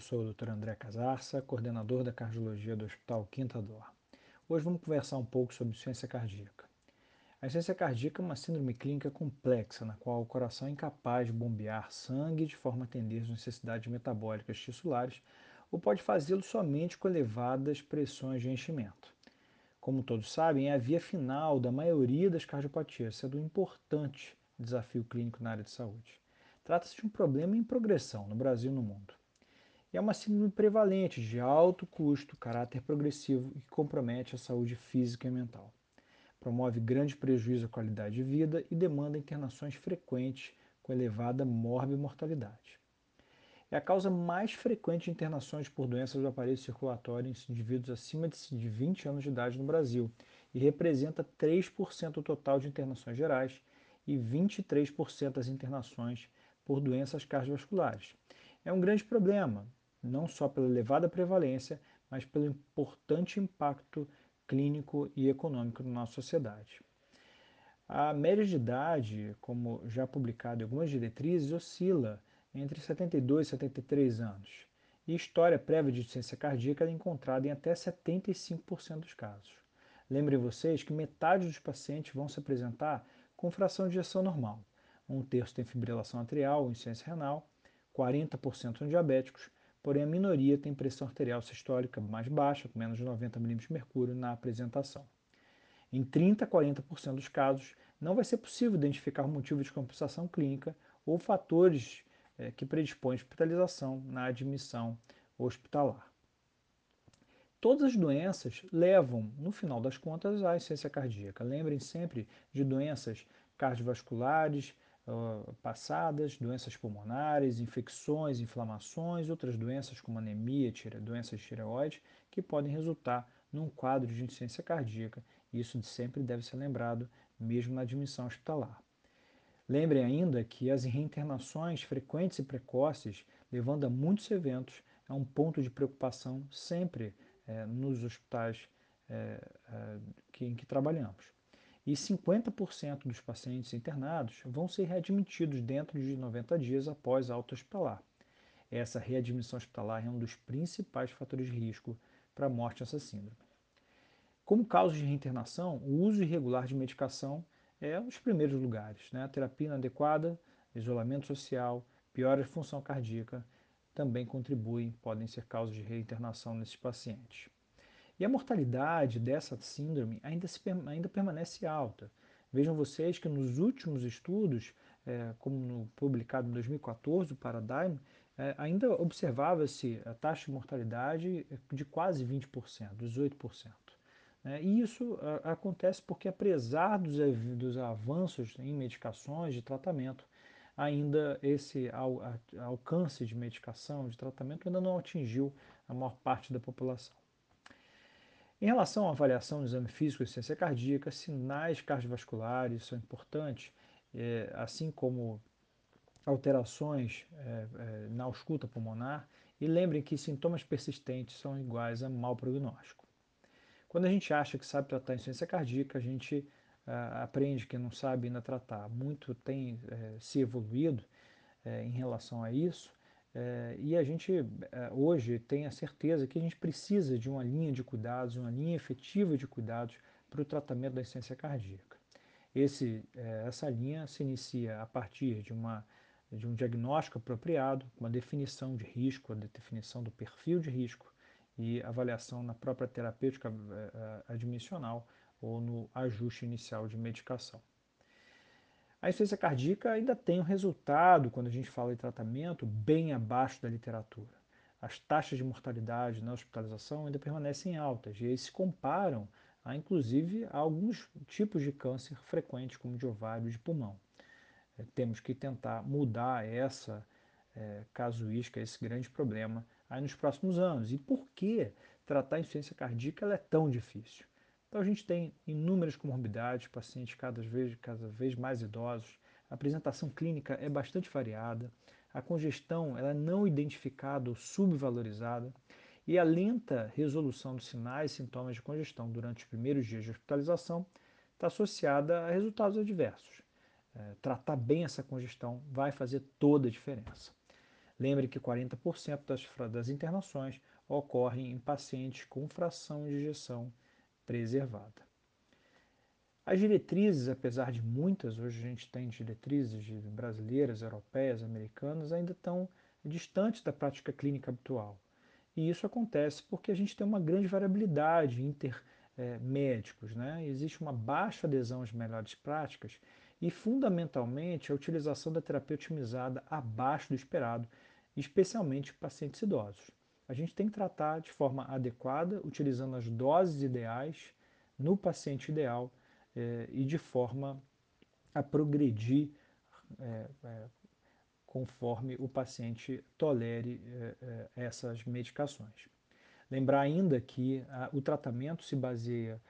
sou o Dr. André Casarça, coordenador da cardiologia do Hospital Quinta Dor. Hoje vamos conversar um pouco sobre insuficiência cardíaca. A insuficiência cardíaca é uma síndrome clínica complexa na qual o coração é incapaz de bombear sangue de forma a atender às necessidades metabólicas tissulares ou pode fazê-lo somente com elevadas pressões de enchimento. Como todos sabem, é a via final da maioria das cardiopatias, sendo um importante desafio clínico na área de saúde. Trata-se de um problema em progressão no Brasil e no mundo. E é uma síndrome prevalente de alto custo, caráter progressivo e compromete a saúde física e mental. Promove grande prejuízo à qualidade de vida e demanda internações frequentes com elevada morbimortalidade. É a causa mais frequente de internações por doenças do aparelho circulatório em indivíduos acima de 20 anos de idade no Brasil e representa 3% do total de internações gerais e 23% das internações por doenças cardiovasculares. É um grande problema, não só pela elevada prevalência, mas pelo importante impacto clínico e econômico na nossa sociedade. A média de idade, como já publicado em algumas diretrizes, oscila entre 72 e 73 anos. E história prévia de insuficiência cardíaca é encontrada em até 75% dos casos. Lembrem vocês que metade dos pacientes vão se apresentar com fração de ejeção normal, um terço tem fibrilação atrial ou insuficiência renal, 40% são diabéticos, porém a minoria tem pressão arterial sistólica mais baixa, com menos de 90 mm de mercúrio na apresentação. Em 30 a 40% dos casos, não vai ser possível identificar o motivo de compensação clínica ou fatores é, que predispõem à hospitalização na admissão hospitalar. Todas as doenças levam, no final das contas, à insuficiência cardíaca. Lembrem sempre de doenças cardiovasculares, passadas, doenças pulmonares, infecções, inflamações, outras doenças como anemia, doenças de tireoide, que podem resultar num quadro de insuficiência cardíaca. Isso sempre deve ser lembrado, mesmo na admissão hospitalar. Lembrem ainda que as reinternações frequentes e precoces, levando a muitos eventos, é um ponto de preocupação sempre é, nos hospitais é, é, que, em que trabalhamos e 50% dos pacientes internados vão ser readmitidos dentro de 90 dias após alta hospitalar. Essa readmissão hospitalar é um dos principais fatores de risco para a morte dessa síndrome. Como causa de reinternação, o uso irregular de medicação é um dos primeiros lugares. Né? A terapia inadequada, isolamento social, piora de função cardíaca também contribuem, podem ser causas de reinternação nesses pacientes. E a mortalidade dessa síndrome ainda, se, ainda permanece alta. Vejam vocês que nos últimos estudos, é, como no publicado em 2014, o Paradigm, é, ainda observava-se a taxa de mortalidade de quase 20%, 18%. Né? E isso a, acontece porque, apesar dos, dos avanços em medicações de tratamento, ainda esse al, a, alcance de medicação, de tratamento, ainda não atingiu a maior parte da população. Em relação à avaliação do exame físico de ciência cardíaca, sinais cardiovasculares são importantes, é, assim como alterações é, é, na ausculta pulmonar, e lembrem que sintomas persistentes são iguais a mau prognóstico. Quando a gente acha que sabe tratar insuficiência cardíaca, a gente aprende que não sabe ainda tratar. Muito tem é, se evoluído é, em relação a isso, é, e a gente é, hoje tem a certeza que a gente precisa de uma linha de cuidados, uma linha efetiva de cuidados para o tratamento da insuficiência cardíaca. Esse, é, essa linha se inicia a partir de, uma, de um diagnóstico apropriado, uma definição de risco, a definição do perfil de risco e avaliação na própria terapêutica admissional ou no ajuste inicial de medicação. A insuficiência cardíaca ainda tem um resultado, quando a gente fala em tratamento, bem abaixo da literatura. As taxas de mortalidade na hospitalização ainda permanecem altas e eles se comparam, a, inclusive, a alguns tipos de câncer frequentes, como de ovário e de pulmão. É, temos que tentar mudar essa é, casuística, esse grande problema, aí nos próximos anos. E por que tratar a insuficiência cardíaca é tão difícil? Então a gente tem inúmeras comorbidades, pacientes cada vez, cada vez mais idosos, a apresentação clínica é bastante variada, a congestão ela é não identificada ou subvalorizada e a lenta resolução dos sinais e sintomas de congestão durante os primeiros dias de hospitalização está associada a resultados adversos. É, tratar bem essa congestão vai fazer toda a diferença. Lembre que 40% das, das internações ocorrem em pacientes com fração de ejeção preservada. As diretrizes, apesar de muitas, hoje a gente tem diretrizes brasileiras, europeias, americanas, ainda estão distantes da prática clínica habitual. E isso acontece porque a gente tem uma grande variabilidade intermédicos, é, né? existe uma baixa adesão às melhores práticas e, fundamentalmente, a utilização da terapia otimizada abaixo do esperado, especialmente em pacientes idosos. A gente tem que tratar de forma adequada, utilizando as doses ideais no paciente ideal é, e de forma a progredir é, é, conforme o paciente tolere é, é, essas medicações. Lembrar ainda que a, o tratamento se baseia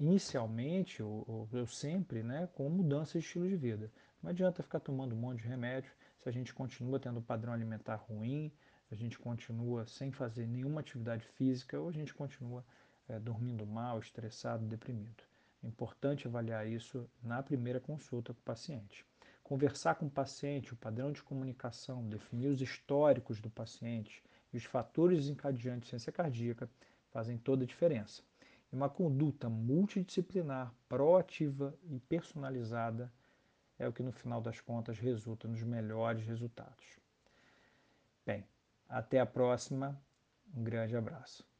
inicialmente, ou, ou, sempre, né, com mudança de estilo de vida. Não adianta ficar tomando um monte de remédio se a gente continua tendo um padrão alimentar ruim, a gente continua sem fazer nenhuma atividade física ou a gente continua é, dormindo mal, estressado, deprimido. É importante avaliar isso na primeira consulta com o paciente. Conversar com o paciente, o padrão de comunicação, definir os históricos do paciente e os fatores desencadeantes de ciência cardíaca fazem toda a diferença. E uma conduta multidisciplinar, proativa e personalizada é o que no final das contas resulta nos melhores resultados. Bem, até a próxima. Um grande abraço.